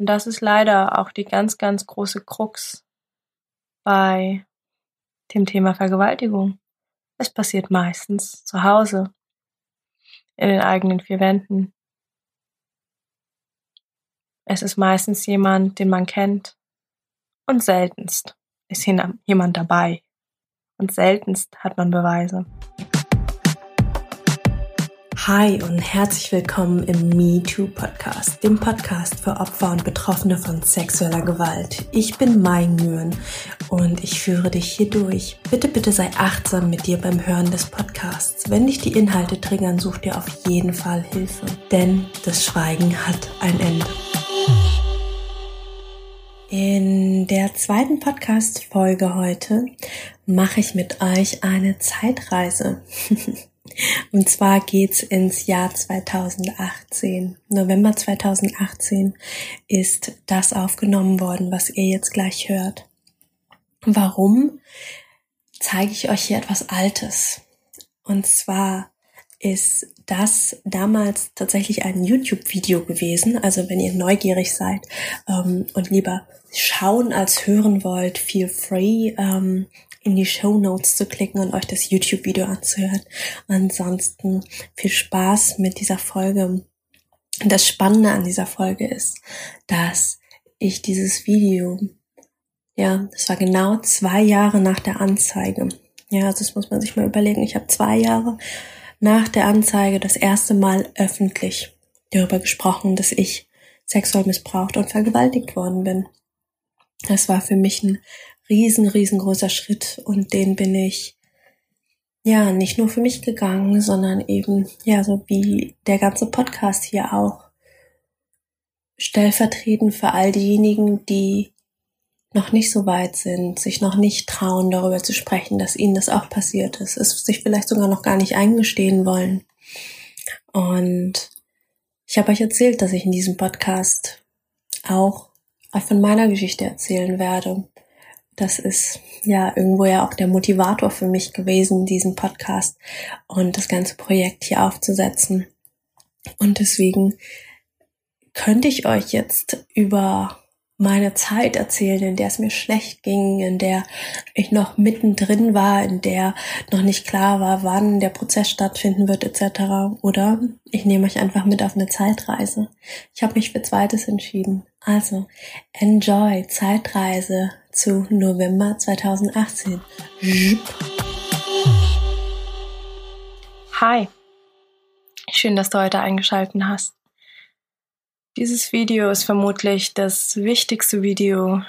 Und das ist leider auch die ganz, ganz große Krux bei dem Thema Vergewaltigung. Es passiert meistens zu Hause, in den eigenen vier Wänden. Es ist meistens jemand, den man kennt. Und seltenst ist jemand dabei. Und seltenst hat man Beweise. Hi und herzlich willkommen im MeToo Podcast, dem Podcast für Opfer und Betroffene von sexueller Gewalt. Ich bin Mai Nguyen und ich führe dich hier durch. Bitte, bitte sei achtsam mit dir beim Hören des Podcasts. Wenn dich die Inhalte triggern, such dir auf jeden Fall Hilfe, denn das Schweigen hat ein Ende. In der zweiten Podcast-Folge heute mache ich mit euch eine Zeitreise. Und zwar geht's ins Jahr 2018. November 2018 ist das aufgenommen worden, was ihr jetzt gleich hört. Warum zeige ich euch hier etwas Altes? Und zwar ist das damals tatsächlich ein YouTube-Video gewesen. Also wenn ihr neugierig seid ähm, und lieber schauen als hören wollt, feel free. Ähm, in die Show Notes zu klicken und euch das YouTube-Video anzuhören. Ansonsten viel Spaß mit dieser Folge. Das Spannende an dieser Folge ist, dass ich dieses Video, ja, das war genau zwei Jahre nach der Anzeige. Ja, also das muss man sich mal überlegen. Ich habe zwei Jahre nach der Anzeige das erste Mal öffentlich darüber gesprochen, dass ich sexuell missbraucht und vergewaltigt worden bin. Das war für mich ein riesen, riesengroßer Schritt und den bin ich ja nicht nur für mich gegangen, sondern eben ja so wie der ganze Podcast hier auch stellvertretend für all diejenigen, die noch nicht so weit sind, sich noch nicht trauen, darüber zu sprechen, dass ihnen das auch passiert ist, es sich vielleicht sogar noch gar nicht eingestehen wollen. Und ich habe euch erzählt, dass ich in diesem Podcast auch von meiner Geschichte erzählen werde das ist ja irgendwo ja auch der Motivator für mich gewesen, diesen Podcast und das ganze Projekt hier aufzusetzen. Und deswegen könnte ich euch jetzt über meine Zeit erzählen, in der es mir schlecht ging, in der ich noch mittendrin war, in der noch nicht klar war, wann der Prozess stattfinden wird etc. Oder ich nehme euch einfach mit auf eine Zeitreise. Ich habe mich für zweites entschieden. Also, enjoy Zeitreise zu November 2018. Hi, schön, dass du heute eingeschaltet hast. Dieses Video ist vermutlich das wichtigste Video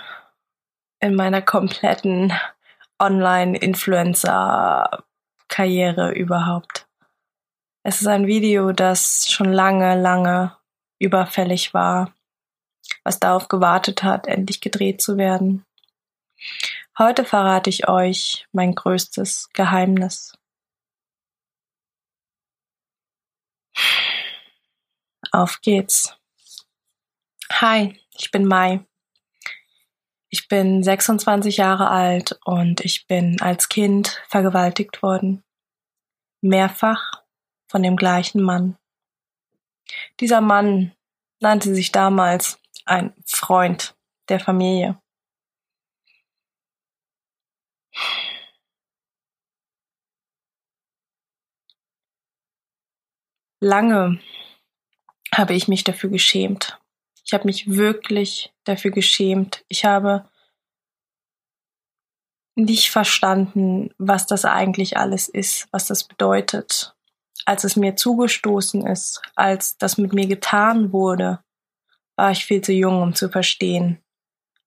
in meiner kompletten Online-Influencer-Karriere überhaupt. Es ist ein Video, das schon lange, lange überfällig war, was darauf gewartet hat, endlich gedreht zu werden. Heute verrate ich euch mein größtes Geheimnis. Auf geht's. Hi, ich bin Mai. Ich bin 26 Jahre alt und ich bin als Kind vergewaltigt worden. Mehrfach von dem gleichen Mann. Dieser Mann nannte sich damals ein Freund der Familie. Lange habe ich mich dafür geschämt. Ich habe mich wirklich dafür geschämt. Ich habe nicht verstanden, was das eigentlich alles ist, was das bedeutet. Als es mir zugestoßen ist, als das mit mir getan wurde, war ich viel zu jung, um zu verstehen,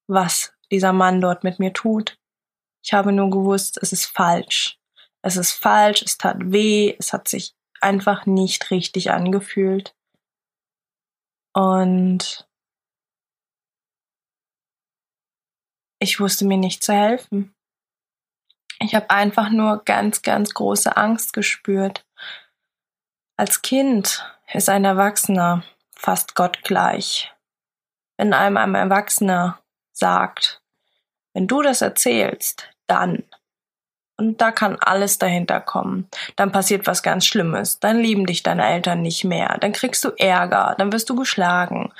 was dieser Mann dort mit mir tut. Ich habe nur gewusst, es ist falsch. Es ist falsch, es tat weh, es hat sich einfach nicht richtig angefühlt. Und ich wusste mir nicht zu helfen. Ich habe einfach nur ganz, ganz große Angst gespürt. Als Kind ist ein Erwachsener fast gottgleich. Wenn einem ein Erwachsener sagt, wenn du das erzählst, dann. Und da kann alles dahinter kommen. Dann passiert was ganz Schlimmes. Dann lieben dich deine Eltern nicht mehr. Dann kriegst du Ärger. Dann wirst du geschlagen.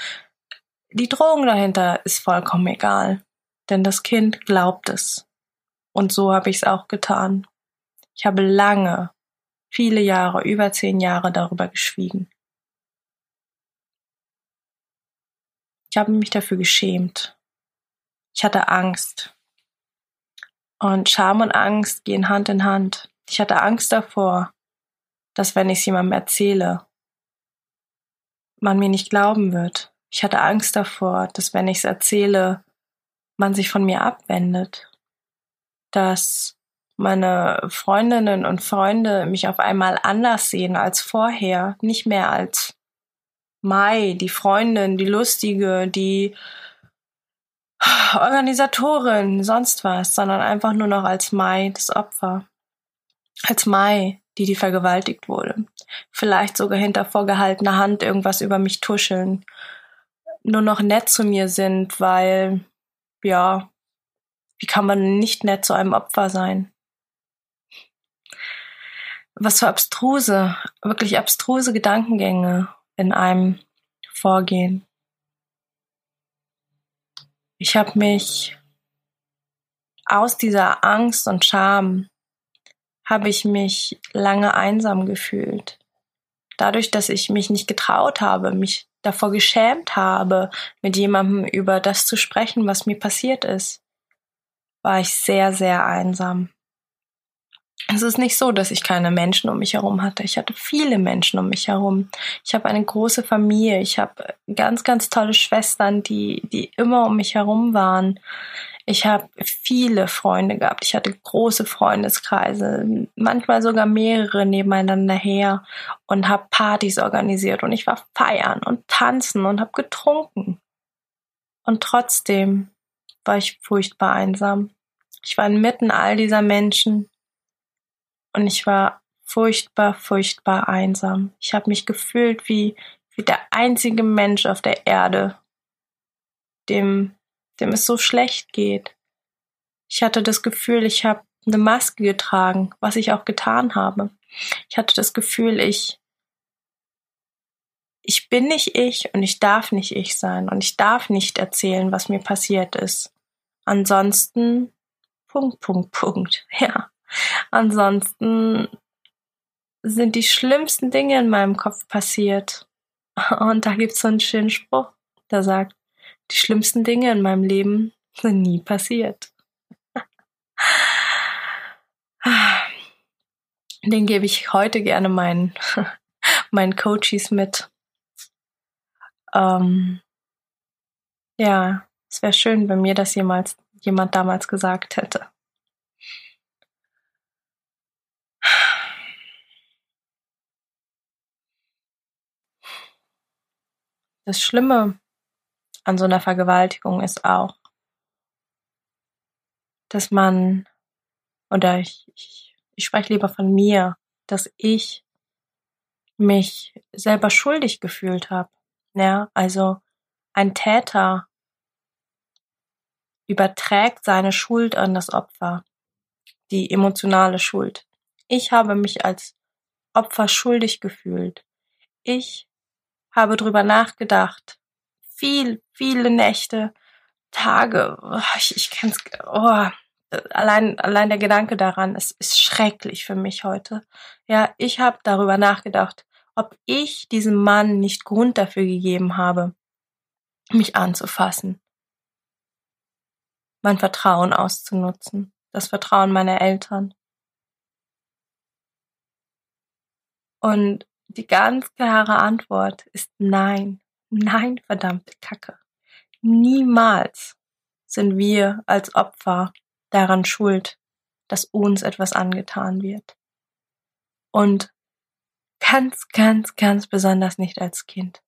die Drohung dahinter ist vollkommen egal, denn das Kind glaubt es. Und so habe ich es auch getan. Ich habe lange, viele Jahre, über zehn Jahre darüber geschwiegen. Ich habe mich dafür geschämt. Ich hatte Angst. Und Scham und Angst gehen Hand in Hand. Ich hatte Angst davor, dass wenn ich es jemandem erzähle, man mir nicht glauben wird. Ich hatte Angst davor, dass wenn ich es erzähle, man sich von mir abwendet. Dass meine Freundinnen und Freunde mich auf einmal anders sehen als vorher, nicht mehr als Mai, die Freundin, die Lustige, die Organisatorin, sonst was, sondern einfach nur noch als Mai, das Opfer. Als Mai, die die vergewaltigt wurde. Vielleicht sogar hinter vorgehaltener Hand irgendwas über mich tuscheln. Nur noch nett zu mir sind, weil, ja, wie kann man nicht nett zu einem Opfer sein? Was für abstruse, wirklich abstruse Gedankengänge in einem vorgehen. Ich habe mich aus dieser Angst und Scham habe ich mich lange einsam gefühlt. Dadurch, dass ich mich nicht getraut habe, mich davor geschämt habe, mit jemandem über das zu sprechen, was mir passiert ist, war ich sehr, sehr einsam. Es ist nicht so, dass ich keine Menschen um mich herum hatte. Ich hatte viele Menschen um mich herum. Ich habe eine große Familie. Ich habe ganz, ganz tolle Schwestern, die, die immer um mich herum waren. Ich habe viele Freunde gehabt. Ich hatte große Freundeskreise, manchmal sogar mehrere nebeneinander her und habe Partys organisiert und ich war feiern und tanzen und habe getrunken. Und trotzdem war ich furchtbar einsam. Ich war inmitten all dieser Menschen und ich war furchtbar, furchtbar einsam. Ich habe mich gefühlt wie, wie der einzige Mensch auf der Erde, dem, dem es so schlecht geht. Ich hatte das Gefühl, ich habe eine Maske getragen, was ich auch getan habe. Ich hatte das Gefühl, ich, ich bin nicht ich und ich darf nicht ich sein und ich darf nicht erzählen, was mir passiert ist. Ansonsten, Punkt, Punkt, Punkt, ja. Ansonsten sind die schlimmsten Dinge in meinem Kopf passiert. Und da gibt's so einen schönen Spruch, der sagt, die schlimmsten Dinge in meinem Leben sind nie passiert. Den gebe ich heute gerne meinen, meinen Coaches mit. Ähm, ja, es wäre schön, wenn mir das jemals jemand damals gesagt hätte. Das Schlimme an so einer Vergewaltigung ist auch, dass man, oder ich, ich, ich spreche lieber von mir, dass ich mich selber schuldig gefühlt habe. Ja, also ein Täter überträgt seine Schuld an das Opfer, die emotionale Schuld. Ich habe mich als Opfer schuldig gefühlt. Ich habe drüber nachgedacht. Viel, viele Nächte, Tage. Oh, ich, ich kann's, oh, allein, allein der Gedanke daran ist, ist schrecklich für mich heute. Ja, ich habe darüber nachgedacht, ob ich diesem Mann nicht Grund dafür gegeben habe, mich anzufassen. Mein Vertrauen auszunutzen. Das Vertrauen meiner Eltern. Und die ganz klare Antwort ist nein. Nein, verdammte Kacke. Niemals sind wir als Opfer daran schuld, dass uns etwas angetan wird. Und ganz, ganz, ganz besonders nicht als Kind.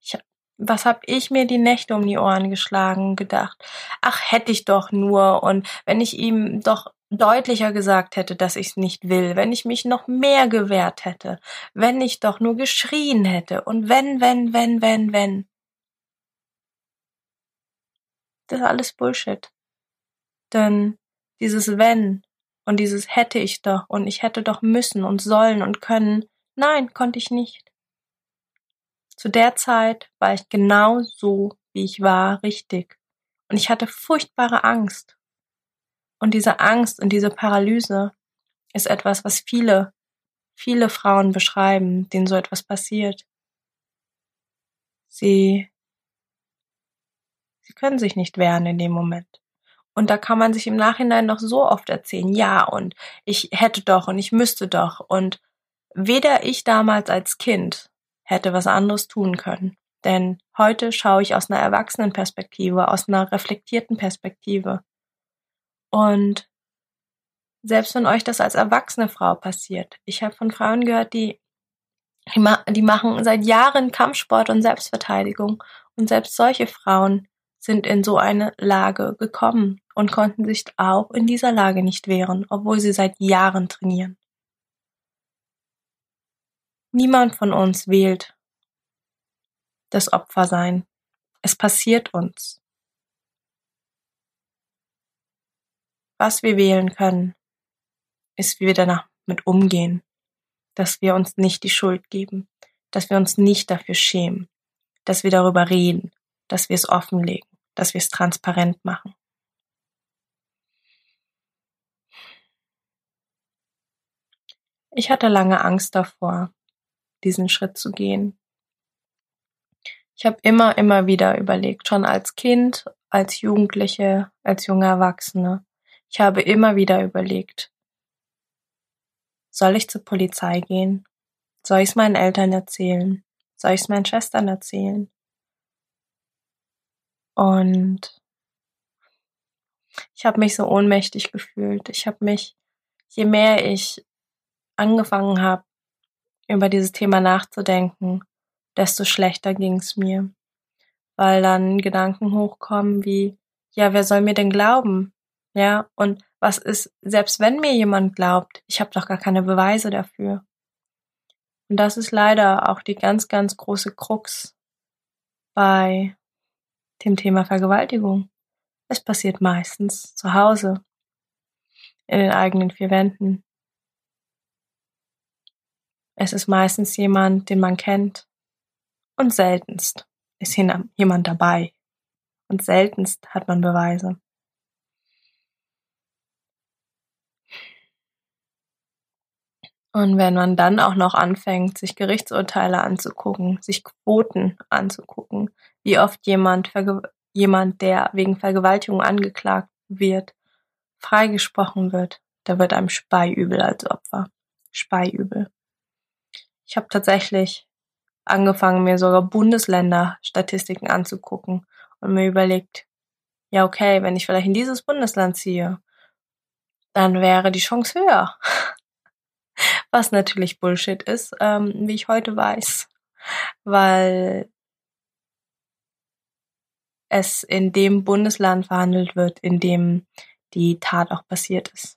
Ich, was hab ich mir die Nächte um die Ohren geschlagen und gedacht, ach, hätte ich doch nur und wenn ich ihm doch deutlicher gesagt hätte, dass ich's nicht will, wenn ich mich noch mehr gewehrt hätte, wenn ich doch nur geschrien hätte und wenn, wenn, wenn, wenn, wenn. Das ist alles Bullshit. Denn dieses wenn und dieses hätte ich doch und ich hätte doch müssen und sollen und können, nein, konnte ich nicht. Zu der Zeit war ich genau so, wie ich war, richtig. Und ich hatte furchtbare Angst. Und diese Angst und diese Paralyse ist etwas, was viele, viele Frauen beschreiben, denen so etwas passiert. Sie, sie können sich nicht wehren in dem Moment. Und da kann man sich im Nachhinein noch so oft erzählen, ja, und ich hätte doch und ich müsste doch. Und weder ich damals als Kind hätte was anderes tun können. Denn heute schaue ich aus einer Erwachsenenperspektive, aus einer reflektierten Perspektive. Und selbst wenn euch das als erwachsene Frau passiert, ich habe von Frauen gehört, die, die machen seit Jahren Kampfsport und Selbstverteidigung. Und selbst solche Frauen sind in so eine Lage gekommen und konnten sich auch in dieser Lage nicht wehren, obwohl sie seit Jahren trainieren. Niemand von uns wählt das Opfersein. Es passiert uns. Was wir wählen können, ist, wie wir danach mit umgehen, dass wir uns nicht die Schuld geben, dass wir uns nicht dafür schämen, dass wir darüber reden, dass wir es offenlegen, dass wir es transparent machen. Ich hatte lange Angst davor, diesen Schritt zu gehen. Ich habe immer, immer wieder überlegt, schon als Kind, als Jugendliche, als junge Erwachsene. Ich habe immer wieder überlegt, soll ich zur Polizei gehen? Soll ich es meinen Eltern erzählen? Soll ich es meinen Schwestern erzählen? Und ich habe mich so ohnmächtig gefühlt. Ich habe mich, je mehr ich angefangen habe, über dieses Thema nachzudenken, desto schlechter ging's mir. Weil dann Gedanken hochkommen wie, ja, wer soll mir denn glauben? Ja, und was ist, selbst wenn mir jemand glaubt, ich habe doch gar keine Beweise dafür. Und das ist leider auch die ganz, ganz große Krux bei dem Thema Vergewaltigung. Es passiert meistens zu Hause, in den eigenen vier Wänden. Es ist meistens jemand, den man kennt. Und seltenst ist jemand dabei. Und seltenst hat man Beweise. Und wenn man dann auch noch anfängt, sich Gerichtsurteile anzugucken, sich Quoten anzugucken, wie oft jemand, jemand, der wegen Vergewaltigung angeklagt wird, freigesprochen wird, da wird einem Speiübel als Opfer. Speiübel. Ich habe tatsächlich angefangen, mir sogar Bundesländer-Statistiken anzugucken und mir überlegt, ja okay, wenn ich vielleicht in dieses Bundesland ziehe, dann wäre die Chance höher. Was natürlich Bullshit ist, ähm, wie ich heute weiß, weil es in dem Bundesland verhandelt wird, in dem die Tat auch passiert ist.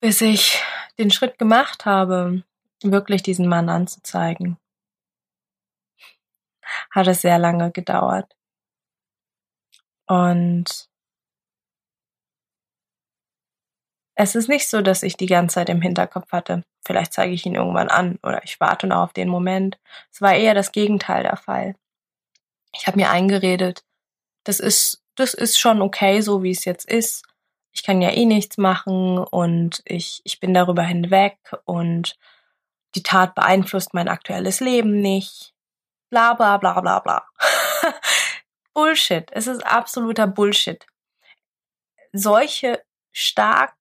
bis ich den Schritt gemacht habe, wirklich diesen Mann anzuzeigen, hat es sehr lange gedauert. Und es ist nicht so, dass ich die ganze Zeit im Hinterkopf hatte, vielleicht zeige ich ihn irgendwann an oder ich warte noch auf den Moment. Es war eher das Gegenteil der Fall. Ich habe mir eingeredet, das ist, das ist schon okay, so wie es jetzt ist ich kann ja eh nichts machen und ich, ich bin darüber hinweg und die Tat beeinflusst mein aktuelles Leben nicht. Bla bla bla bla bla. Bullshit. Es ist absoluter Bullshit. Solche stark,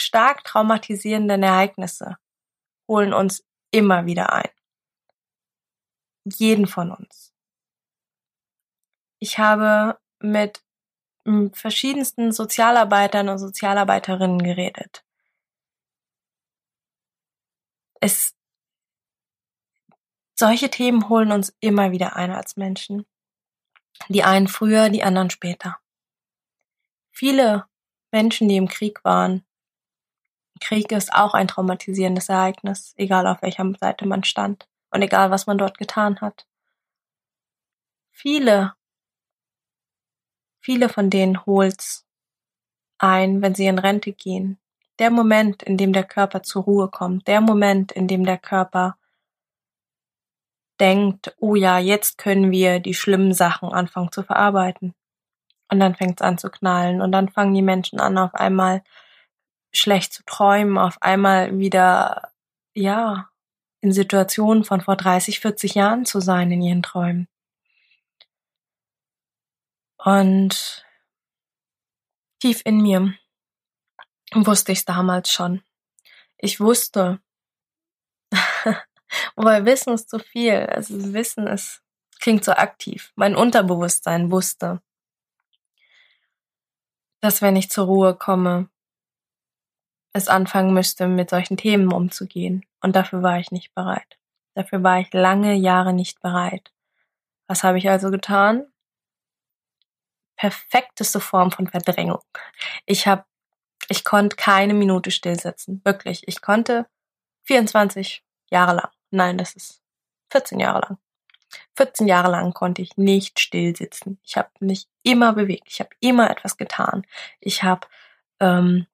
stark traumatisierenden Ereignisse holen uns immer wieder ein. Jeden von uns. Ich habe mit verschiedensten Sozialarbeitern und Sozialarbeiterinnen geredet. Es, solche Themen holen uns immer wieder ein als Menschen. Die einen früher, die anderen später. Viele Menschen, die im Krieg waren, Krieg ist auch ein traumatisierendes Ereignis, egal auf welcher Seite man stand und egal was man dort getan hat. Viele Viele von denen holt's ein, wenn sie in Rente gehen. der Moment, in dem der Körper zur Ruhe kommt, der Moment, in dem der Körper denkt, oh ja, jetzt können wir die schlimmen Sachen anfangen zu verarbeiten. Und dann fängt es an zu knallen und dann fangen die Menschen an, auf einmal schlecht zu träumen, auf einmal wieder, ja, in Situationen von vor 30, 40 Jahren zu sein in ihren Träumen. Und tief in mir wusste ich es damals schon. Ich wusste, wobei Wissen ist zu viel. Also Wissen ist, klingt so aktiv. Mein Unterbewusstsein wusste, dass wenn ich zur Ruhe komme, es anfangen müsste, mit solchen Themen umzugehen. Und dafür war ich nicht bereit. Dafür war ich lange Jahre nicht bereit. Was habe ich also getan? Perfekteste Form von Verdrängung. Ich habe, ich konnte keine Minute stillsitzen. Wirklich. Ich konnte 24 Jahre lang. Nein, das ist 14 Jahre lang. 14 Jahre lang konnte ich nicht still sitzen. Ich habe mich immer bewegt. Ich habe immer etwas getan. Ich habe ähm,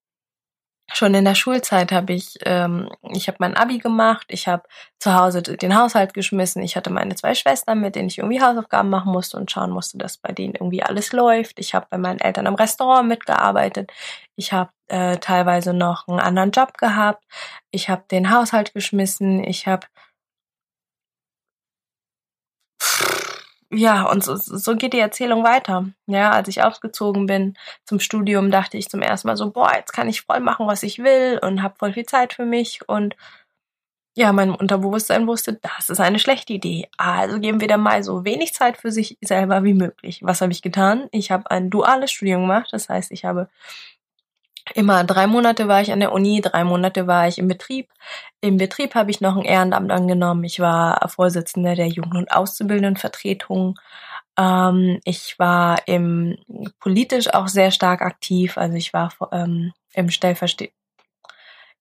schon in der Schulzeit habe ich, ähm, ich habe mein Abi gemacht, ich habe zu Hause den Haushalt geschmissen, ich hatte meine zwei Schwestern, mit denen ich irgendwie Hausaufgaben machen musste und schauen musste, dass bei denen irgendwie alles läuft. Ich habe bei meinen Eltern am Restaurant mitgearbeitet, ich habe äh, teilweise noch einen anderen Job gehabt, ich habe den Haushalt geschmissen, ich habe ja, und so, so geht die Erzählung weiter. Ja, als ich ausgezogen bin zum Studium, dachte ich zum ersten Mal so, boah, jetzt kann ich voll machen, was ich will und habe voll viel Zeit für mich. Und ja, mein Unterbewusstsein wusste, das ist eine schlechte Idee. Also geben wir da mal so wenig Zeit für sich selber wie möglich. Was habe ich getan? Ich habe ein duales Studium gemacht. Das heißt, ich habe immer drei Monate war ich an der Uni, drei Monate war ich im Betrieb. Im Betrieb habe ich noch ein Ehrenamt angenommen. Ich war Vorsitzende der Jugend- und Auszubildendenvertretung. Ähm, ich war im politisch auch sehr stark aktiv. Also ich war ähm, im Stellverste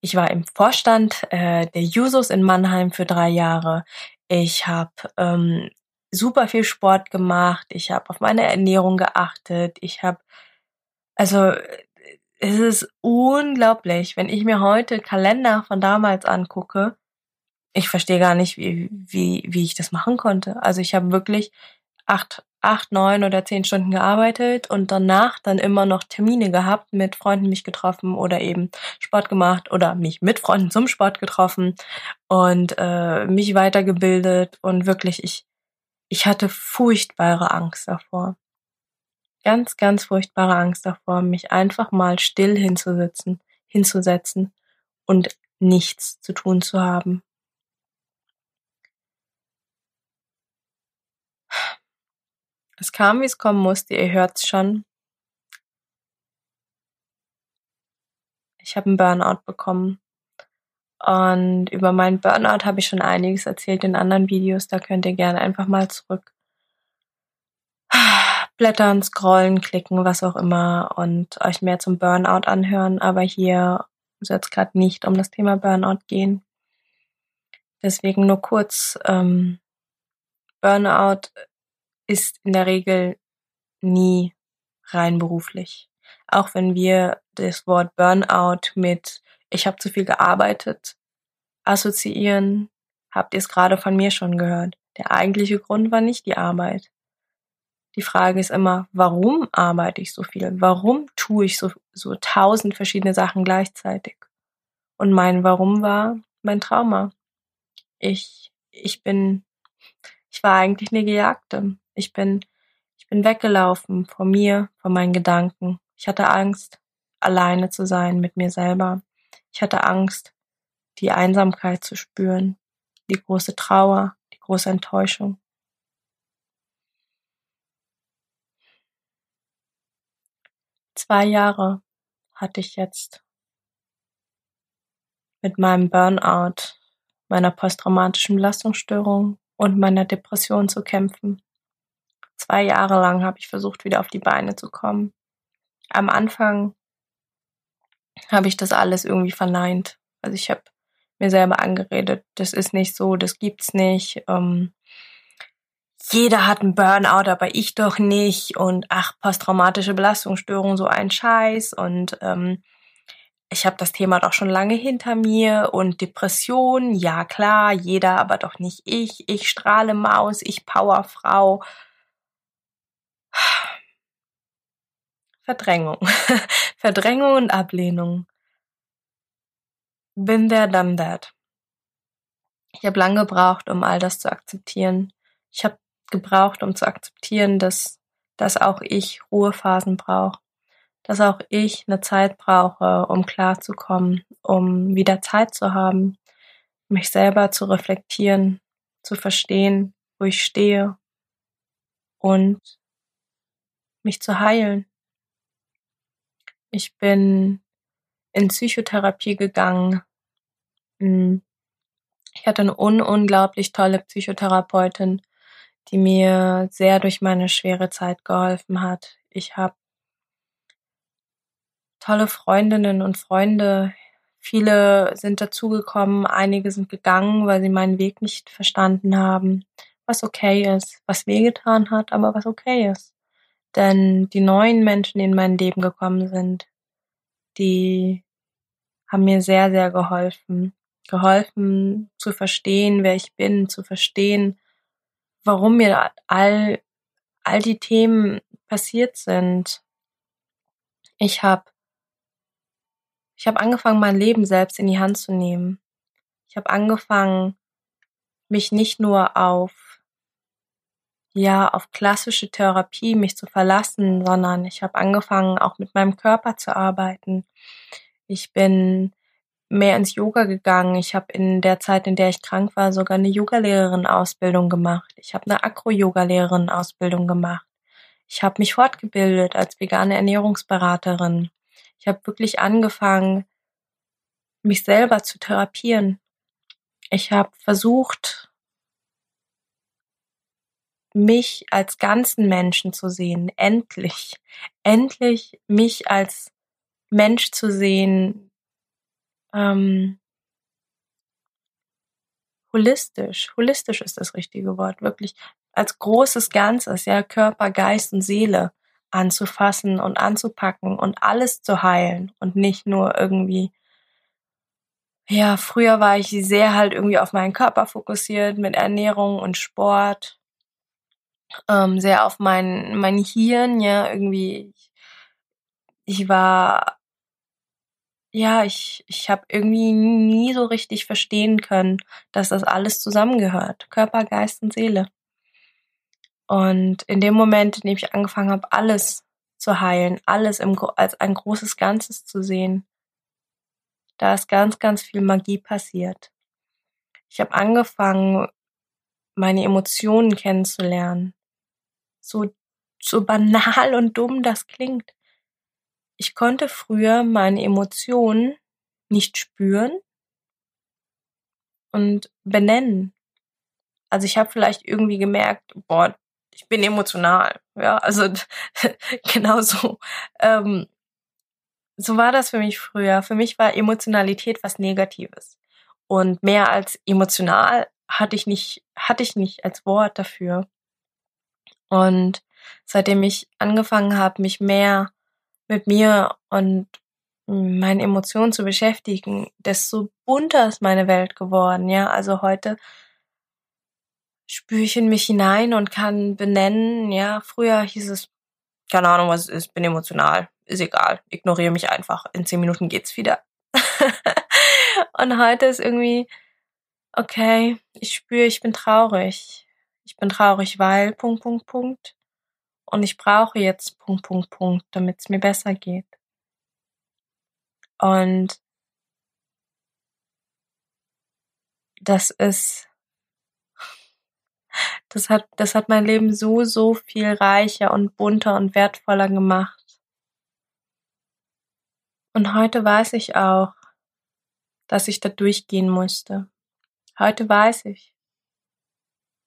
ich war im Vorstand äh, der Jusos in Mannheim für drei Jahre. Ich habe ähm, super viel Sport gemacht. Ich habe auf meine Ernährung geachtet. Ich habe also es ist unglaublich, wenn ich mir heute Kalender von damals angucke. Ich verstehe gar nicht, wie, wie, wie ich das machen konnte. Also ich habe wirklich acht, acht, neun oder zehn Stunden gearbeitet und danach dann immer noch Termine gehabt, mit Freunden mich getroffen oder eben Sport gemacht oder mich mit Freunden zum Sport getroffen und äh, mich weitergebildet und wirklich ich, ich hatte furchtbare Angst davor ganz, ganz furchtbare Angst davor, mich einfach mal still hinzusitzen, hinzusetzen und nichts zu tun zu haben. Es kam, wie es kommen musste, ihr hört's schon. Ich habe einen Burnout bekommen. Und über meinen Burnout habe ich schon einiges erzählt in anderen Videos, da könnt ihr gerne einfach mal zurück blättern, scrollen, klicken, was auch immer und euch mehr zum Burnout anhören. Aber hier soll es gerade nicht um das Thema Burnout gehen. Deswegen nur kurz. Ähm, Burnout ist in der Regel nie rein beruflich. Auch wenn wir das Wort Burnout mit ich habe zu viel gearbeitet assoziieren, habt ihr es gerade von mir schon gehört. Der eigentliche Grund war nicht die Arbeit. Die Frage ist immer, warum arbeite ich so viel? Warum tue ich so, so tausend verschiedene Sachen gleichzeitig? Und mein Warum war mein Trauma. Ich, ich bin, ich war eigentlich eine Gejagte. Ich bin, ich bin weggelaufen vor mir, vor meinen Gedanken. Ich hatte Angst, alleine zu sein mit mir selber. Ich hatte Angst, die Einsamkeit zu spüren, die große Trauer, die große Enttäuschung. Zwei Jahre hatte ich jetzt mit meinem Burnout, meiner posttraumatischen Belastungsstörung und meiner Depression zu kämpfen. Zwei Jahre lang habe ich versucht, wieder auf die Beine zu kommen. Am Anfang habe ich das alles irgendwie verneint. Also ich habe mir selber angeredet, das ist nicht so, das gibt's nicht. Ähm, jeder hat einen Burnout, aber ich doch nicht und ach, posttraumatische Belastungsstörung, so ein Scheiß und ähm, ich habe das Thema doch schon lange hinter mir und Depression, ja klar, jeder, aber doch nicht ich. Ich strahle Maus, ich Powerfrau. Verdrängung. Verdrängung und Ablehnung. Bin there, done that. Ich habe lange gebraucht, um all das zu akzeptieren. Ich habe gebraucht, um zu akzeptieren, dass, dass auch ich Ruhephasen brauche dass auch ich eine Zeit brauche, um klarzukommen, um wieder Zeit zu haben, mich selber zu reflektieren, zu verstehen, wo ich stehe und mich zu heilen. Ich bin in Psychotherapie gegangen. Hm. Ich hatte eine un unglaublich tolle Psychotherapeutin, die mir sehr durch meine schwere Zeit geholfen hat. Ich habe tolle Freundinnen und Freunde. Viele sind dazugekommen, einige sind gegangen, weil sie meinen Weg nicht verstanden haben, was okay ist, was wehgetan hat, aber was okay ist. Denn die neuen Menschen, die in mein Leben gekommen sind, die haben mir sehr, sehr geholfen. Geholfen zu verstehen, wer ich bin, zu verstehen, warum mir all, all die Themen passiert sind. Ich habe ich habe angefangen, mein Leben selbst in die Hand zu nehmen. Ich habe angefangen, mich nicht nur auf ja, auf klassische Therapie mich zu verlassen, sondern ich habe angefangen, auch mit meinem Körper zu arbeiten. Ich bin mehr ins Yoga gegangen. Ich habe in der Zeit, in der ich krank war, sogar eine Yogalehrerin-Ausbildung gemacht. Ich habe eine Akro-Yoga-Lehrerin-Ausbildung gemacht. Ich habe mich fortgebildet als vegane Ernährungsberaterin. Ich habe wirklich angefangen, mich selber zu therapieren. Ich habe versucht, mich als ganzen Menschen zu sehen, endlich, endlich mich als Mensch zu sehen, ähm, holistisch, holistisch ist das richtige Wort, wirklich als großes Ganzes, ja, Körper, Geist und Seele anzufassen und anzupacken und alles zu heilen und nicht nur irgendwie ja, früher war ich sehr halt irgendwie auf meinen Körper fokussiert mit Ernährung und Sport, ähm, sehr auf mein mein Hirn, ja, irgendwie ich war ja, ich ich habe irgendwie nie so richtig verstehen können, dass das alles zusammengehört, Körper, Geist und Seele. Und in dem Moment, in dem ich angefangen habe, alles zu heilen, alles im, als ein großes Ganzes zu sehen, da ist ganz, ganz viel Magie passiert. Ich habe angefangen, meine Emotionen kennenzulernen. So, so banal und dumm das klingt. Ich konnte früher meine Emotionen nicht spüren und benennen. Also ich habe vielleicht irgendwie gemerkt, boah, ich bin emotional. Ja, also genau so. Ähm, so war das für mich früher. Für mich war Emotionalität was Negatives. Und mehr als emotional hatte ich nicht, hatte ich nicht als Wort dafür. Und seitdem ich angefangen habe, mich mehr mit mir und meinen Emotionen zu beschäftigen, desto bunter ist meine Welt geworden. Ja, also heute spüre ich in mich hinein und kann benennen, ja, früher hieß es, keine Ahnung, was es ist, bin emotional, ist egal, ignoriere mich einfach, in zehn Minuten geht's wieder. und heute ist irgendwie, okay, ich spüre, ich bin traurig. Ich bin traurig, weil, Punkt, Punkt, Punkt. Und ich brauche jetzt Punkt, Punkt, Punkt, damit es mir besser geht. Und das ist das hat, das hat mein Leben so, so viel reicher und bunter und wertvoller gemacht. Und heute weiß ich auch, dass ich da durchgehen musste. Heute weiß ich,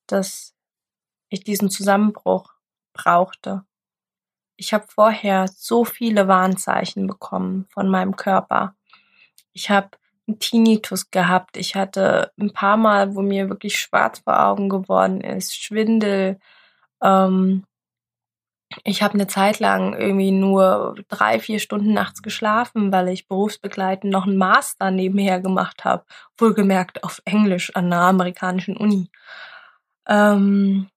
dass ich diesen Zusammenbruch brauchte. Ich habe vorher so viele Warnzeichen bekommen von meinem Körper. Ich habe einen Tinnitus gehabt. Ich hatte ein paar Mal, wo mir wirklich schwarz vor Augen geworden ist, Schwindel, ähm, ich habe eine Zeit lang irgendwie nur drei, vier Stunden nachts geschlafen, weil ich berufsbegleitend noch einen Master nebenher gemacht habe. Wohlgemerkt auf Englisch an einer amerikanischen Uni. Ähm,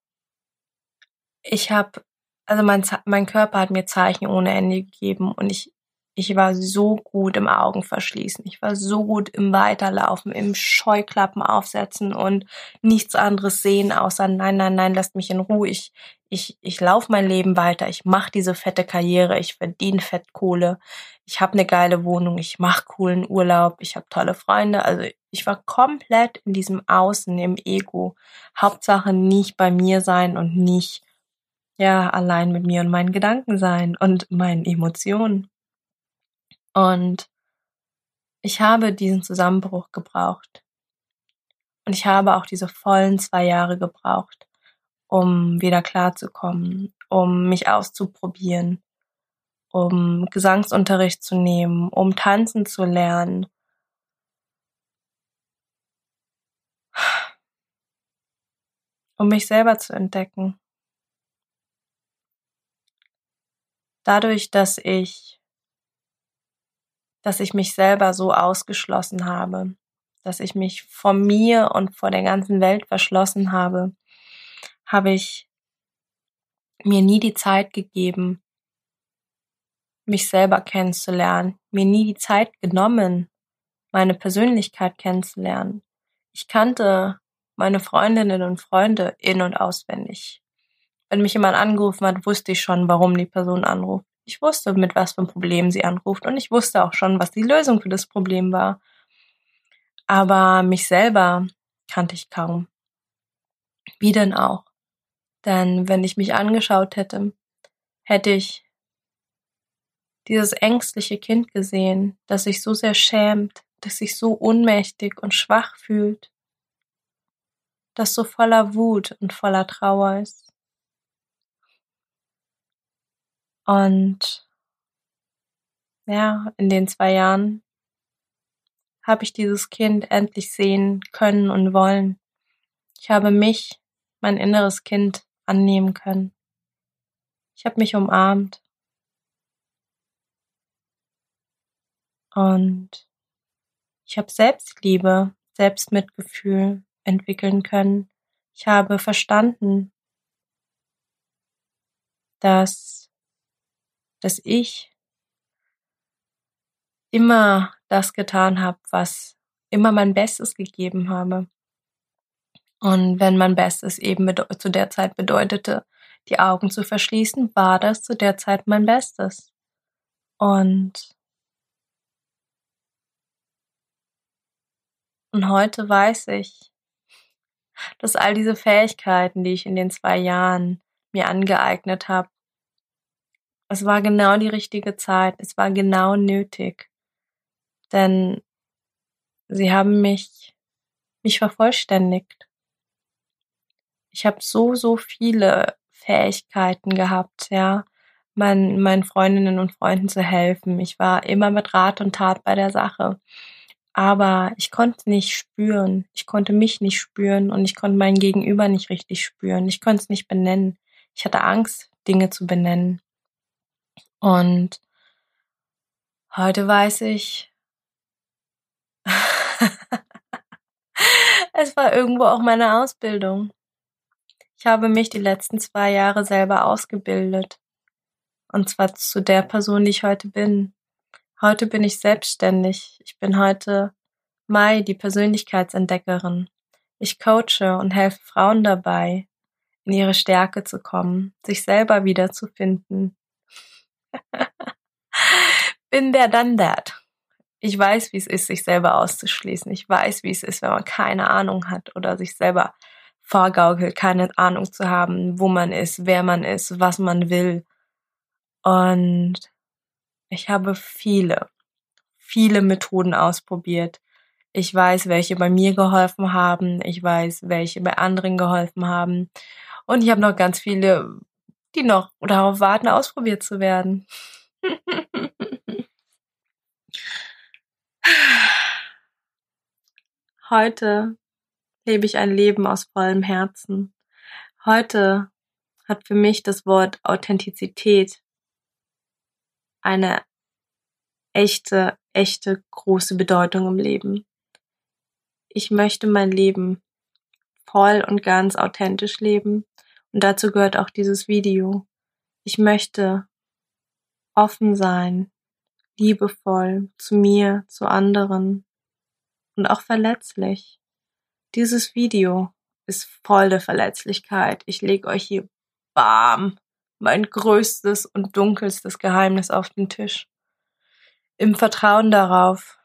ich habe, also mein, mein Körper hat mir Zeichen ohne Ende gegeben und ich ich war so gut im Augenverschließen. Ich war so gut im Weiterlaufen, im Scheuklappen aufsetzen und nichts anderes sehen, außer nein, nein, nein, lasst mich in Ruhe. Ich, ich, ich laufe mein Leben weiter. Ich mache diese fette Karriere. Ich verdiene Fettkohle. Ich habe eine geile Wohnung. Ich mache coolen Urlaub. Ich habe tolle Freunde. Also ich war komplett in diesem Außen, im Ego. Hauptsache nicht bei mir sein und nicht ja allein mit mir und meinen Gedanken sein und meinen Emotionen. Und ich habe diesen Zusammenbruch gebraucht. Und ich habe auch diese vollen zwei Jahre gebraucht, um wieder klarzukommen, um mich auszuprobieren, um Gesangsunterricht zu nehmen, um tanzen zu lernen. Um mich selber zu entdecken. Dadurch, dass ich dass ich mich selber so ausgeschlossen habe, dass ich mich vor mir und vor der ganzen Welt verschlossen habe, habe ich mir nie die Zeit gegeben, mich selber kennenzulernen, mir nie die Zeit genommen, meine Persönlichkeit kennenzulernen. Ich kannte meine Freundinnen und Freunde in und auswendig. Wenn mich jemand angerufen hat, wusste ich schon, warum die Person anruft. Ich wusste, mit was für einem Problem sie anruft und ich wusste auch schon, was die Lösung für das Problem war. Aber mich selber kannte ich kaum. Wie denn auch? Denn wenn ich mich angeschaut hätte, hätte ich dieses ängstliche Kind gesehen, das sich so sehr schämt, das sich so ohnmächtig und schwach fühlt, das so voller Wut und voller Trauer ist. Und ja, in den zwei Jahren habe ich dieses Kind endlich sehen können und wollen. Ich habe mich, mein inneres Kind, annehmen können. Ich habe mich umarmt. Und ich habe Selbstliebe, Selbstmitgefühl entwickeln können. Ich habe verstanden, dass dass ich immer das getan habe, was immer mein Bestes gegeben habe. Und wenn mein Bestes eben zu der Zeit bedeutete, die Augen zu verschließen, war das zu der Zeit mein Bestes. Und und heute weiß ich, dass all diese Fähigkeiten, die ich in den zwei Jahren mir angeeignet habe, es war genau die richtige Zeit. Es war genau nötig. Denn sie haben mich, mich vervollständigt. Ich habe so, so viele Fähigkeiten gehabt, ja, meinen, meinen Freundinnen und Freunden zu helfen. Ich war immer mit Rat und Tat bei der Sache. Aber ich konnte nicht spüren. Ich konnte mich nicht spüren und ich konnte mein Gegenüber nicht richtig spüren. Ich konnte es nicht benennen. Ich hatte Angst, Dinge zu benennen. Und heute weiß ich, es war irgendwo auch meine Ausbildung. Ich habe mich die letzten zwei Jahre selber ausgebildet. Und zwar zu der Person, die ich heute bin. Heute bin ich selbstständig. Ich bin heute Mai, die Persönlichkeitsentdeckerin. Ich coache und helfe Frauen dabei, in ihre Stärke zu kommen, sich selber wiederzufinden, Bin der dann that. Ich weiß, wie es ist, sich selber auszuschließen. Ich weiß, wie es ist, wenn man keine Ahnung hat oder sich selber vorgaukelt, keine Ahnung zu haben, wo man ist, wer man ist, was man will. Und ich habe viele, viele Methoden ausprobiert. Ich weiß, welche bei mir geholfen haben. Ich weiß, welche bei anderen geholfen haben. Und ich habe noch ganz viele die noch darauf warten, ausprobiert zu werden. Heute lebe ich ein Leben aus vollem Herzen. Heute hat für mich das Wort Authentizität eine echte, echte große Bedeutung im Leben. Ich möchte mein Leben voll und ganz authentisch leben und dazu gehört auch dieses Video. Ich möchte offen sein, liebevoll zu mir, zu anderen und auch verletzlich. Dieses Video ist voll der Verletzlichkeit. Ich lege euch hier bam mein größtes und dunkelstes Geheimnis auf den Tisch. Im Vertrauen darauf,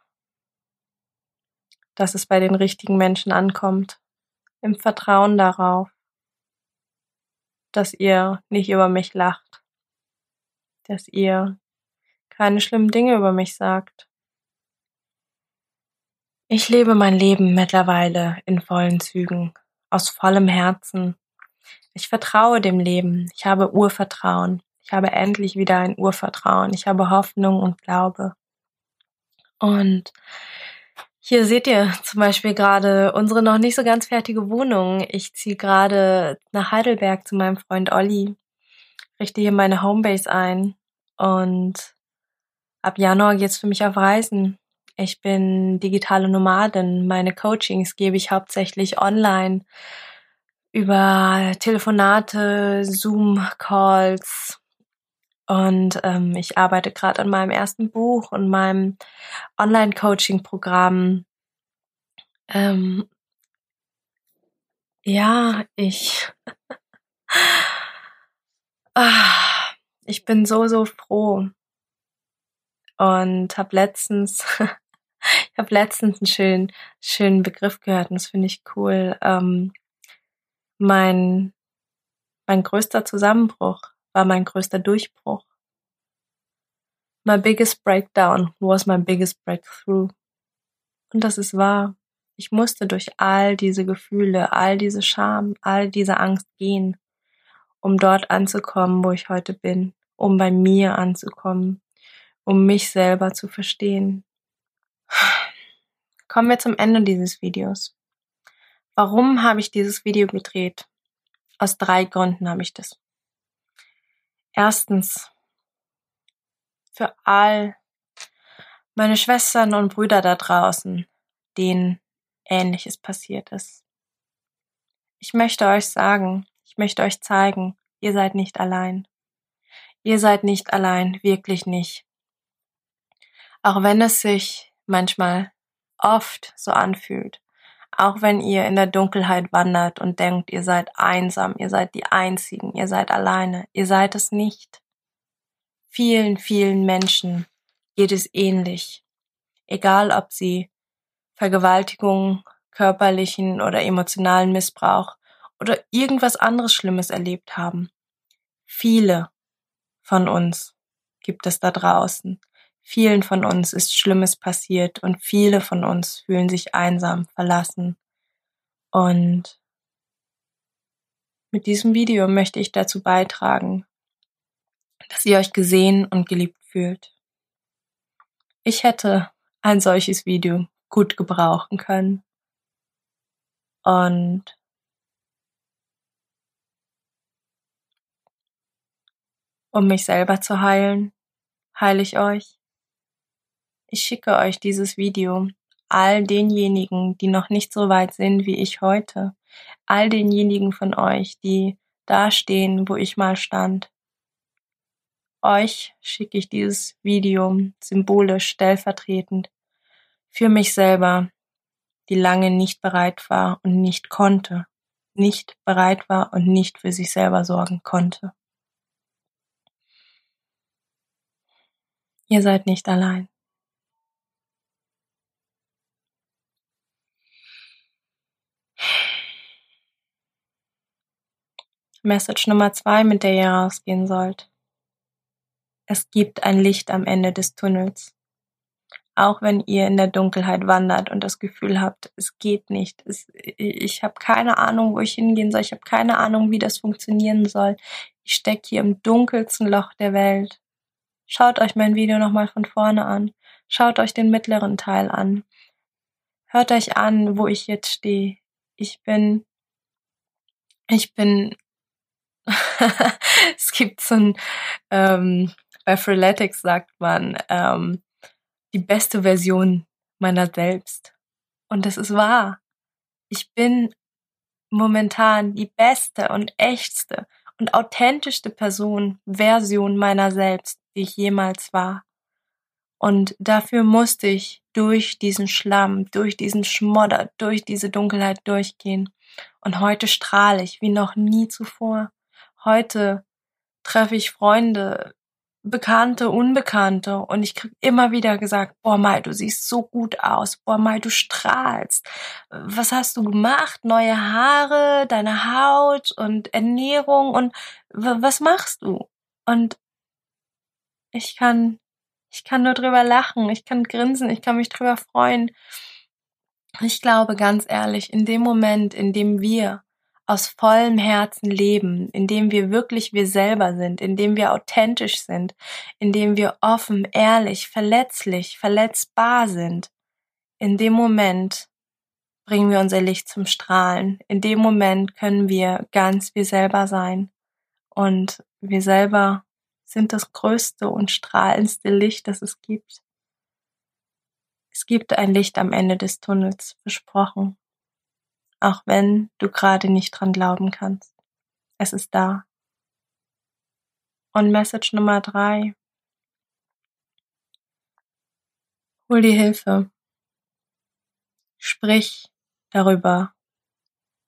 dass es bei den richtigen Menschen ankommt. Im Vertrauen darauf, dass ihr nicht über mich lacht, dass ihr keine schlimmen Dinge über mich sagt. Ich lebe mein Leben mittlerweile in vollen Zügen, aus vollem Herzen. Ich vertraue dem Leben. Ich habe Urvertrauen. Ich habe endlich wieder ein Urvertrauen. Ich habe Hoffnung und Glaube. Und hier seht ihr zum Beispiel gerade unsere noch nicht so ganz fertige Wohnung. Ich ziehe gerade nach Heidelberg zu meinem Freund Olli, richte hier meine Homebase ein und ab Januar geht's für mich auf Reisen. Ich bin digitale Nomadin. Meine Coachings gebe ich hauptsächlich online über Telefonate, Zoom-Calls, und ähm, ich arbeite gerade an meinem ersten Buch und meinem Online-Coaching-Programm. Ähm, ja, ich, ah, ich bin so, so froh. Und habe letztens, ich habe letztens einen schönen, schönen Begriff gehört und das finde ich cool. Ähm, mein, mein größter Zusammenbruch war mein größter Durchbruch. My biggest breakdown was my biggest breakthrough. Und das ist wahr. Ich musste durch all diese Gefühle, all diese Scham, all diese Angst gehen, um dort anzukommen, wo ich heute bin, um bei mir anzukommen, um mich selber zu verstehen. Kommen wir zum Ende dieses Videos. Warum habe ich dieses Video gedreht? Aus drei Gründen habe ich das. Erstens, für all meine Schwestern und Brüder da draußen, denen Ähnliches passiert ist. Ich möchte euch sagen, ich möchte euch zeigen, ihr seid nicht allein. Ihr seid nicht allein, wirklich nicht. Auch wenn es sich manchmal oft so anfühlt, auch wenn ihr in der Dunkelheit wandert und denkt, ihr seid einsam, ihr seid die Einzigen, ihr seid alleine, ihr seid es nicht. Vielen, vielen Menschen geht es ähnlich. Egal ob sie Vergewaltigung, körperlichen oder emotionalen Missbrauch oder irgendwas anderes Schlimmes erlebt haben. Viele von uns gibt es da draußen. Vielen von uns ist Schlimmes passiert und viele von uns fühlen sich einsam, verlassen. Und mit diesem Video möchte ich dazu beitragen, dass ihr euch gesehen und geliebt fühlt. Ich hätte ein solches Video gut gebrauchen können. Und um mich selber zu heilen, heile ich euch. Ich schicke euch dieses Video all denjenigen, die noch nicht so weit sind wie ich heute, all denjenigen von euch, die da stehen, wo ich mal stand. Euch schicke ich dieses Video symbolisch stellvertretend für mich selber, die lange nicht bereit war und nicht konnte, nicht bereit war und nicht für sich selber sorgen konnte. Ihr seid nicht allein. Message Nummer zwei, mit der ihr rausgehen sollt. Es gibt ein Licht am Ende des Tunnels. Auch wenn ihr in der Dunkelheit wandert und das Gefühl habt, es geht nicht. Es, ich habe keine Ahnung, wo ich hingehen soll. Ich habe keine Ahnung, wie das funktionieren soll. Ich stecke hier im dunkelsten Loch der Welt. Schaut euch mein Video nochmal von vorne an. Schaut euch den mittleren Teil an. Hört euch an, wo ich jetzt stehe. Ich bin, ich bin es gibt so ein, ähm, bei Freeletics sagt man, ähm, die beste Version meiner selbst. Und das ist wahr. Ich bin momentan die beste und echtste und authentischste Person, Version meiner selbst, die ich jemals war. Und dafür musste ich durch diesen Schlamm, durch diesen Schmodder, durch diese Dunkelheit durchgehen. Und heute strahle ich wie noch nie zuvor. Heute treffe ich Freunde, Bekannte, Unbekannte und ich krieg immer wieder gesagt, boah Mai, du siehst so gut aus, boah Mai, du strahlst. Was hast du gemacht? Neue Haare, deine Haut und Ernährung und was machst du? Und ich kann, ich kann nur drüber lachen, ich kann grinsen, ich kann mich drüber freuen. Ich glaube ganz ehrlich, in dem Moment, in dem wir aus vollem Herzen leben, indem wir wirklich wir selber sind, indem wir authentisch sind, indem wir offen, ehrlich, verletzlich, verletzbar sind. In dem Moment bringen wir unser Licht zum Strahlen. In dem Moment können wir ganz wir selber sein. Und wir selber sind das größte und strahlendste Licht, das es gibt. Es gibt ein Licht am Ende des Tunnels, versprochen auch wenn du gerade nicht dran glauben kannst. Es ist da. Und Message Nummer drei. Hol dir Hilfe. Sprich darüber,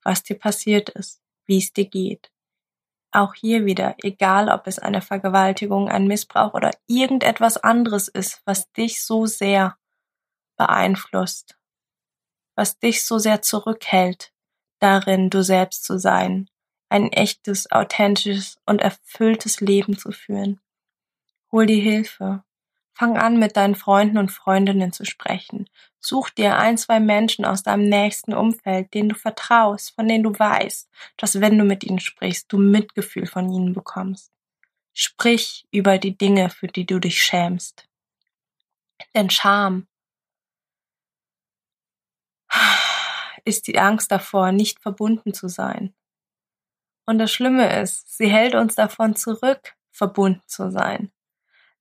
was dir passiert ist, wie es dir geht. Auch hier wieder, egal ob es eine Vergewaltigung, ein Missbrauch oder irgendetwas anderes ist, was dich so sehr beeinflusst was dich so sehr zurückhält, darin du selbst zu sein, ein echtes, authentisches und erfülltes Leben zu führen. Hol dir Hilfe. Fang an, mit deinen Freunden und Freundinnen zu sprechen. Such dir ein, zwei Menschen aus deinem nächsten Umfeld, denen du vertraust, von denen du weißt, dass wenn du mit ihnen sprichst, du Mitgefühl von ihnen bekommst. Sprich über die Dinge, für die du dich schämst. Denn Scham ist die Angst davor, nicht verbunden zu sein. Und das Schlimme ist, sie hält uns davon zurück, verbunden zu sein.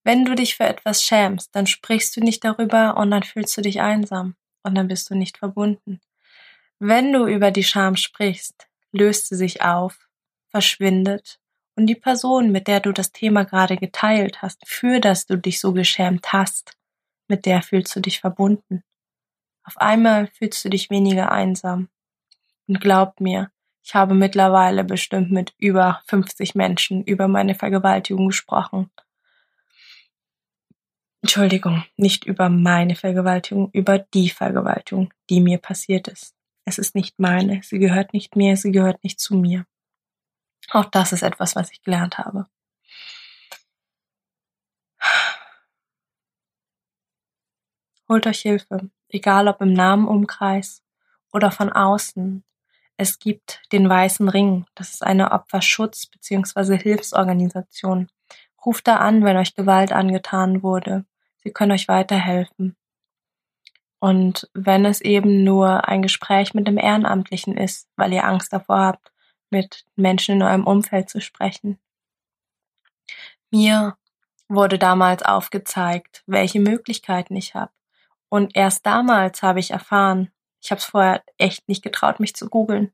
Wenn du dich für etwas schämst, dann sprichst du nicht darüber und dann fühlst du dich einsam und dann bist du nicht verbunden. Wenn du über die Scham sprichst, löst sie sich auf, verschwindet und die Person, mit der du das Thema gerade geteilt hast, für das du dich so geschämt hast, mit der fühlst du dich verbunden. Auf einmal fühlst du dich weniger einsam. Und glaub mir, ich habe mittlerweile bestimmt mit über 50 Menschen über meine Vergewaltigung gesprochen. Entschuldigung, nicht über meine Vergewaltigung, über die Vergewaltigung, die mir passiert ist. Es ist nicht meine, sie gehört nicht mir, sie gehört nicht zu mir. Auch das ist etwas, was ich gelernt habe. Holt euch Hilfe egal ob im Namenumkreis oder von außen. Es gibt den Weißen Ring, das ist eine Opferschutz- bzw. Hilfsorganisation. Ruft da an, wenn euch Gewalt angetan wurde. Sie können euch weiterhelfen. Und wenn es eben nur ein Gespräch mit dem Ehrenamtlichen ist, weil ihr Angst davor habt, mit Menschen in eurem Umfeld zu sprechen. Mir wurde damals aufgezeigt, welche Möglichkeiten ich habe. Und erst damals habe ich erfahren, ich habe es vorher echt nicht getraut, mich zu googeln,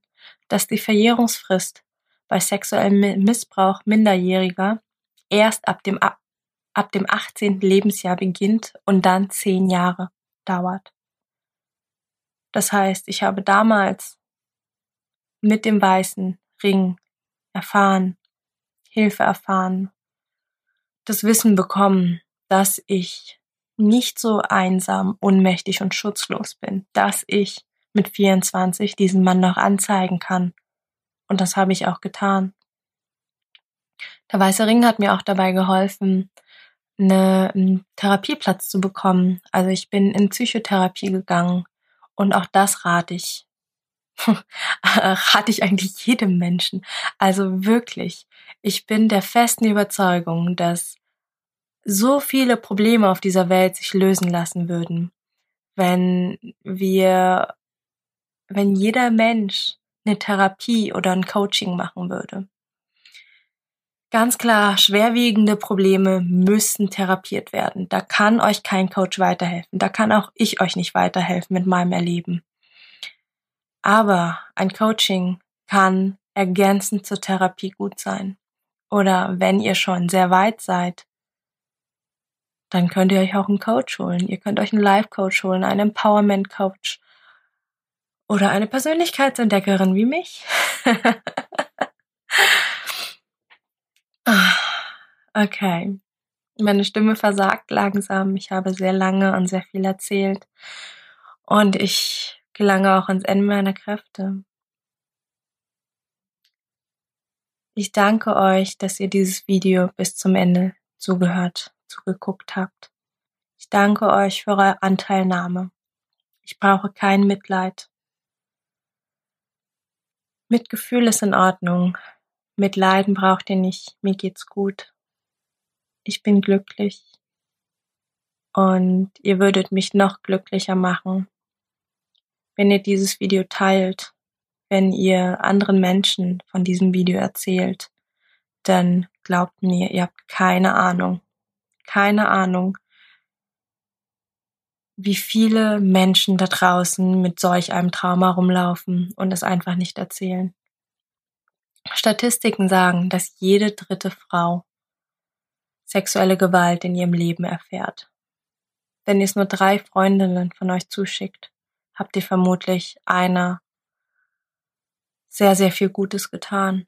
dass die Verjährungsfrist bei sexuellem Missbrauch Minderjähriger erst ab dem, ab, dem 18. Lebensjahr beginnt und dann zehn Jahre dauert. Das heißt, ich habe damals mit dem weißen Ring erfahren, Hilfe erfahren, das Wissen bekommen, dass ich nicht so einsam, unmächtig und schutzlos bin, dass ich mit 24 diesen Mann noch anzeigen kann. Und das habe ich auch getan. Der Weiße Ring hat mir auch dabei geholfen, eine, einen Therapieplatz zu bekommen. Also ich bin in Psychotherapie gegangen und auch das rate ich. rate ich eigentlich jedem Menschen. Also wirklich, ich bin der festen Überzeugung, dass so viele Probleme auf dieser Welt sich lösen lassen würden, wenn wir, wenn jeder Mensch eine Therapie oder ein Coaching machen würde. Ganz klar, schwerwiegende Probleme müssen therapiert werden. Da kann euch kein Coach weiterhelfen. Da kann auch ich euch nicht weiterhelfen mit meinem Erleben. Aber ein Coaching kann ergänzend zur Therapie gut sein. Oder wenn ihr schon sehr weit seid, dann könnt ihr euch auch einen Coach holen. Ihr könnt euch einen Life-Coach holen, einen Empowerment-Coach oder eine Persönlichkeitsentdeckerin wie mich. okay. Meine Stimme versagt langsam. Ich habe sehr lange und sehr viel erzählt. Und ich gelange auch ans Ende meiner Kräfte. Ich danke euch, dass ihr dieses Video bis zum Ende zugehört, zugeguckt habt. Ich danke euch für eure Anteilnahme. Ich brauche kein Mitleid. Mitgefühl ist in Ordnung. Mitleiden braucht ihr nicht. Mir geht's gut. Ich bin glücklich. Und ihr würdet mich noch glücklicher machen, wenn ihr dieses Video teilt wenn ihr anderen Menschen von diesem Video erzählt, dann glaubt mir, ihr habt keine Ahnung, keine Ahnung, wie viele Menschen da draußen mit solch einem Trauma rumlaufen und es einfach nicht erzählen. Statistiken sagen, dass jede dritte Frau sexuelle Gewalt in ihrem Leben erfährt. Wenn ihr es nur drei Freundinnen von euch zuschickt, habt ihr vermutlich einer sehr, sehr viel Gutes getan.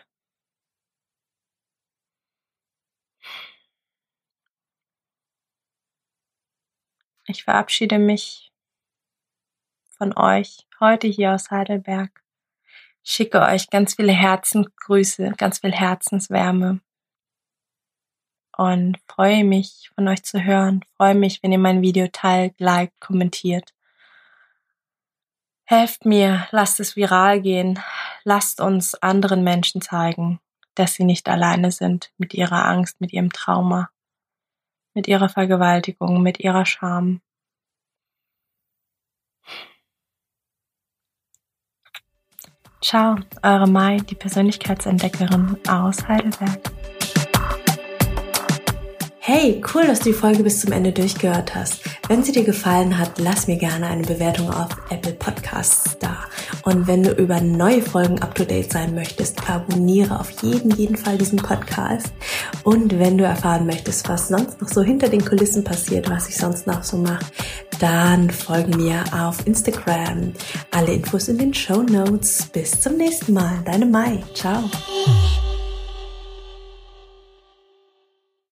Ich verabschiede mich von euch heute hier aus Heidelberg. Schicke euch ganz viele Herzensgrüße, ganz viel Herzenswärme und freue mich von euch zu hören. Freue mich, wenn ihr mein Video teilt, liked, kommentiert. Helft mir, lasst es viral gehen, lasst uns anderen Menschen zeigen, dass sie nicht alleine sind mit ihrer Angst, mit ihrem Trauma, mit ihrer Vergewaltigung, mit ihrer Scham. Ciao, eure Mai, die Persönlichkeitsentdeckerin aus Heidelberg. Hey, cool, dass du die Folge bis zum Ende durchgehört hast. Wenn sie dir gefallen hat, lass mir gerne eine Bewertung auf Apple Podcasts da. Und wenn du über neue Folgen up to date sein möchtest, abonniere auf jeden, jeden Fall diesen Podcast. Und wenn du erfahren möchtest, was sonst noch so hinter den Kulissen passiert, was ich sonst noch so mache, dann folge mir auf Instagram. Alle Infos in den Show Notes. Bis zum nächsten Mal. Deine Mai. Ciao.